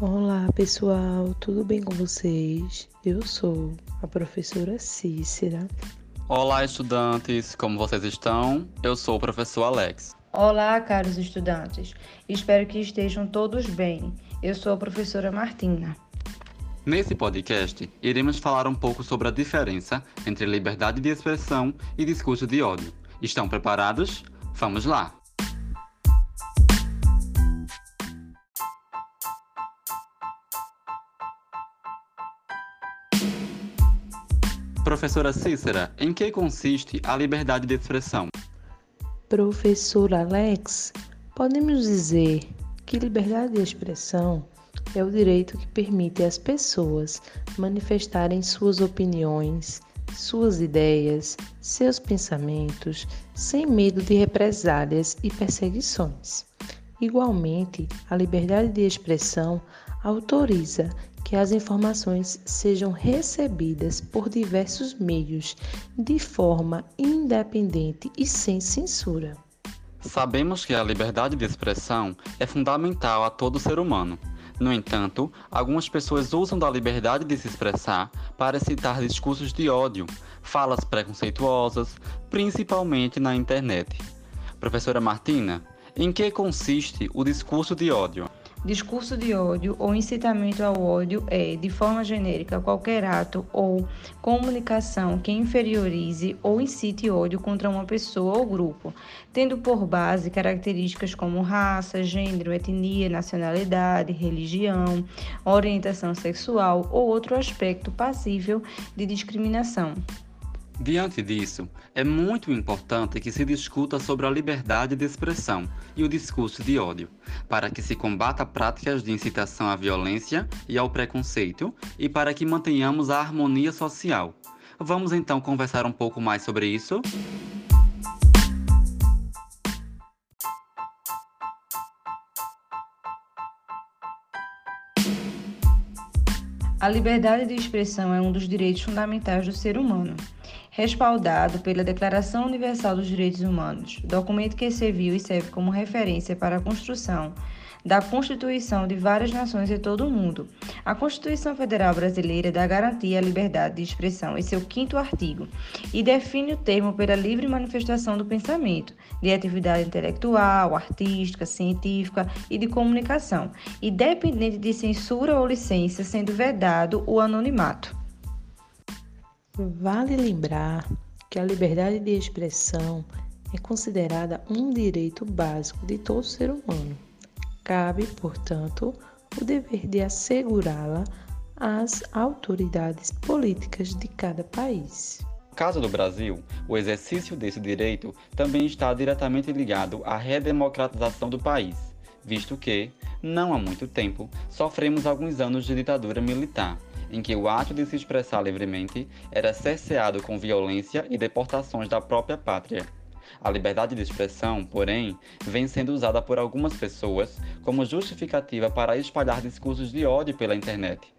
Olá pessoal, tudo bem com vocês? Eu sou a professora Cícera. Olá estudantes, como vocês estão? Eu sou o professor Alex. Olá, caros estudantes. Espero que estejam todos bem. Eu sou a professora Martina. Nesse podcast, iremos falar um pouco sobre a diferença entre liberdade de expressão e discurso de ódio. Estão preparados? Vamos lá! Professora Cícera, em que consiste a liberdade de expressão? Professor Alex, podemos dizer que liberdade de expressão é o direito que permite às pessoas manifestarem suas opiniões, suas ideias, seus pensamentos, sem medo de represálias e perseguições. Igualmente, a liberdade de expressão autoriza que as informações sejam recebidas por diversos meios, de forma independente e sem censura. Sabemos que a liberdade de expressão é fundamental a todo ser humano. No entanto, algumas pessoas usam da liberdade de se expressar para citar discursos de ódio, falas preconceituosas, principalmente na internet. Professora Martina, em que consiste o discurso de ódio? Discurso de ódio ou incitamento ao ódio é, de forma genérica, qualquer ato ou comunicação que inferiorize ou incite ódio contra uma pessoa ou grupo, tendo por base características como raça, gênero, etnia, nacionalidade, religião, orientação sexual ou outro aspecto passível de discriminação. Diante disso, é muito importante que se discuta sobre a liberdade de expressão e o discurso de ódio, para que se combata práticas de incitação à violência e ao preconceito e para que mantenhamos a harmonia social. Vamos então conversar um pouco mais sobre isso? A liberdade de expressão é um dos direitos fundamentais do ser humano respaldado pela Declaração Universal dos Direitos Humanos, documento que serviu e serve como referência para a construção da Constituição de várias nações em todo o mundo. A Constituição Federal Brasileira dá garantia à liberdade de expressão em seu quinto artigo e define o termo pela livre manifestação do pensamento, de atividade intelectual, artística, científica e de comunicação, independente de censura ou licença, sendo vedado o anonimato. Vale lembrar que a liberdade de expressão é considerada um direito básico de todo ser humano. Cabe, portanto, o dever de assegurá-la às autoridades políticas de cada país. No caso do Brasil, o exercício desse direito também está diretamente ligado à redemocratização do país, visto que, não há muito tempo, sofremos alguns anos de ditadura militar em que o ato de se expressar livremente era cerceado com violência e deportações da própria pátria. A liberdade de expressão, porém, vem sendo usada por algumas pessoas como justificativa para espalhar discursos de ódio pela internet.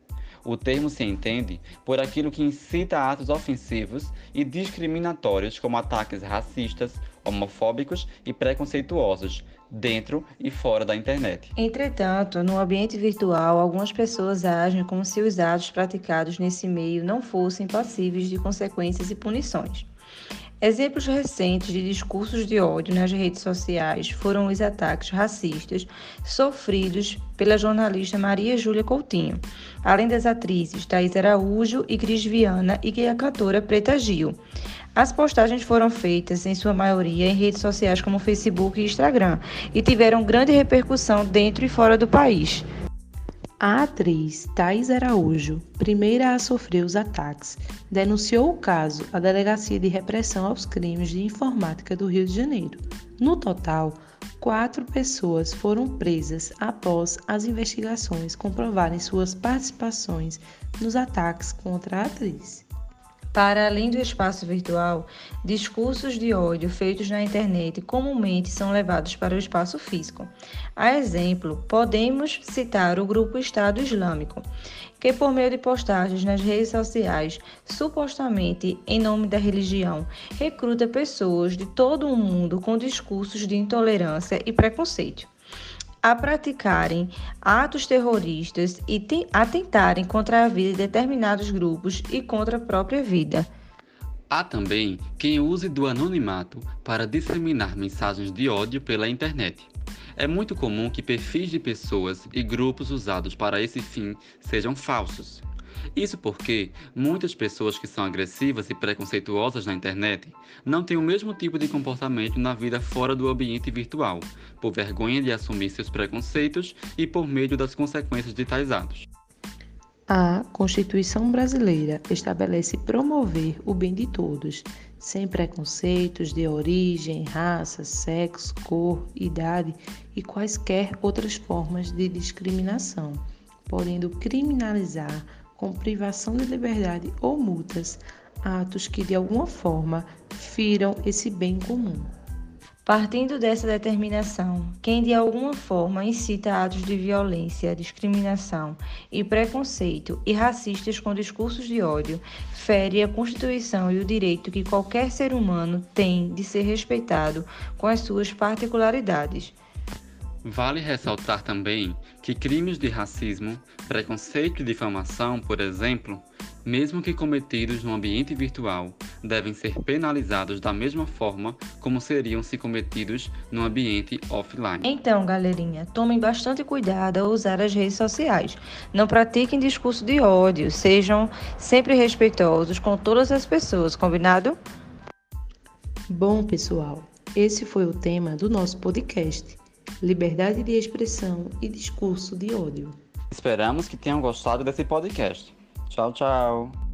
O termo se entende por aquilo que incita atos ofensivos e discriminatórios, como ataques racistas, homofóbicos e preconceituosos, dentro e fora da internet. Entretanto, no ambiente virtual, algumas pessoas agem como se os atos praticados nesse meio não fossem passíveis de consequências e punições. Exemplos recentes de discursos de ódio nas redes sociais foram os ataques racistas sofridos pela jornalista Maria Júlia Coutinho, além das atrizes Thais Araújo e Cris Viana e a cantora Preta Gil. As postagens foram feitas, em sua maioria, em redes sociais como Facebook e Instagram e tiveram grande repercussão dentro e fora do país. A atriz Thais Araújo, primeira a sofrer os ataques, denunciou o caso à Delegacia de Repressão aos Crimes de Informática do Rio de Janeiro. No total, quatro pessoas foram presas após as investigações comprovarem suas participações nos ataques contra a atriz. Para além do espaço virtual, discursos de ódio feitos na internet comumente são levados para o espaço físico. A exemplo, podemos citar o grupo Estado Islâmico, que por meio de postagens nas redes sociais, supostamente em nome da religião, recruta pessoas de todo o mundo com discursos de intolerância e preconceito. A praticarem atos terroristas e atentarem contra a vida de determinados grupos e contra a própria vida. Há também quem use do anonimato para disseminar mensagens de ódio pela internet. É muito comum que perfis de pessoas e grupos usados para esse fim sejam falsos. Isso porque muitas pessoas que são agressivas e preconceituosas na internet não têm o mesmo tipo de comportamento na vida fora do ambiente virtual, por vergonha de assumir seus preconceitos e por medo das consequências de tais atos. A Constituição Brasileira estabelece promover o bem de todos, sem preconceitos de origem, raça, sexo, cor, idade e quaisquer outras formas de discriminação, podendo criminalizar com privação de liberdade ou multas atos que de alguma forma firam esse bem comum. Partindo dessa determinação, quem de alguma forma incita atos de violência, discriminação e preconceito e racistas com discursos de ódio, fere a Constituição e o direito que qualquer ser humano tem de ser respeitado com as suas particularidades. Vale ressaltar também que crimes de racismo, preconceito e difamação, por exemplo, mesmo que cometidos no ambiente virtual, devem ser penalizados da mesma forma como seriam se cometidos no ambiente offline. Então, galerinha, tomem bastante cuidado ao usar as redes sociais. Não pratiquem discurso de ódio, sejam sempre respeitosos com todas as pessoas, combinado? Bom, pessoal, esse foi o tema do nosso podcast liberdade de expressão e discurso de ódio. Esperamos que tenham gostado desse podcast. Tchau, tchau.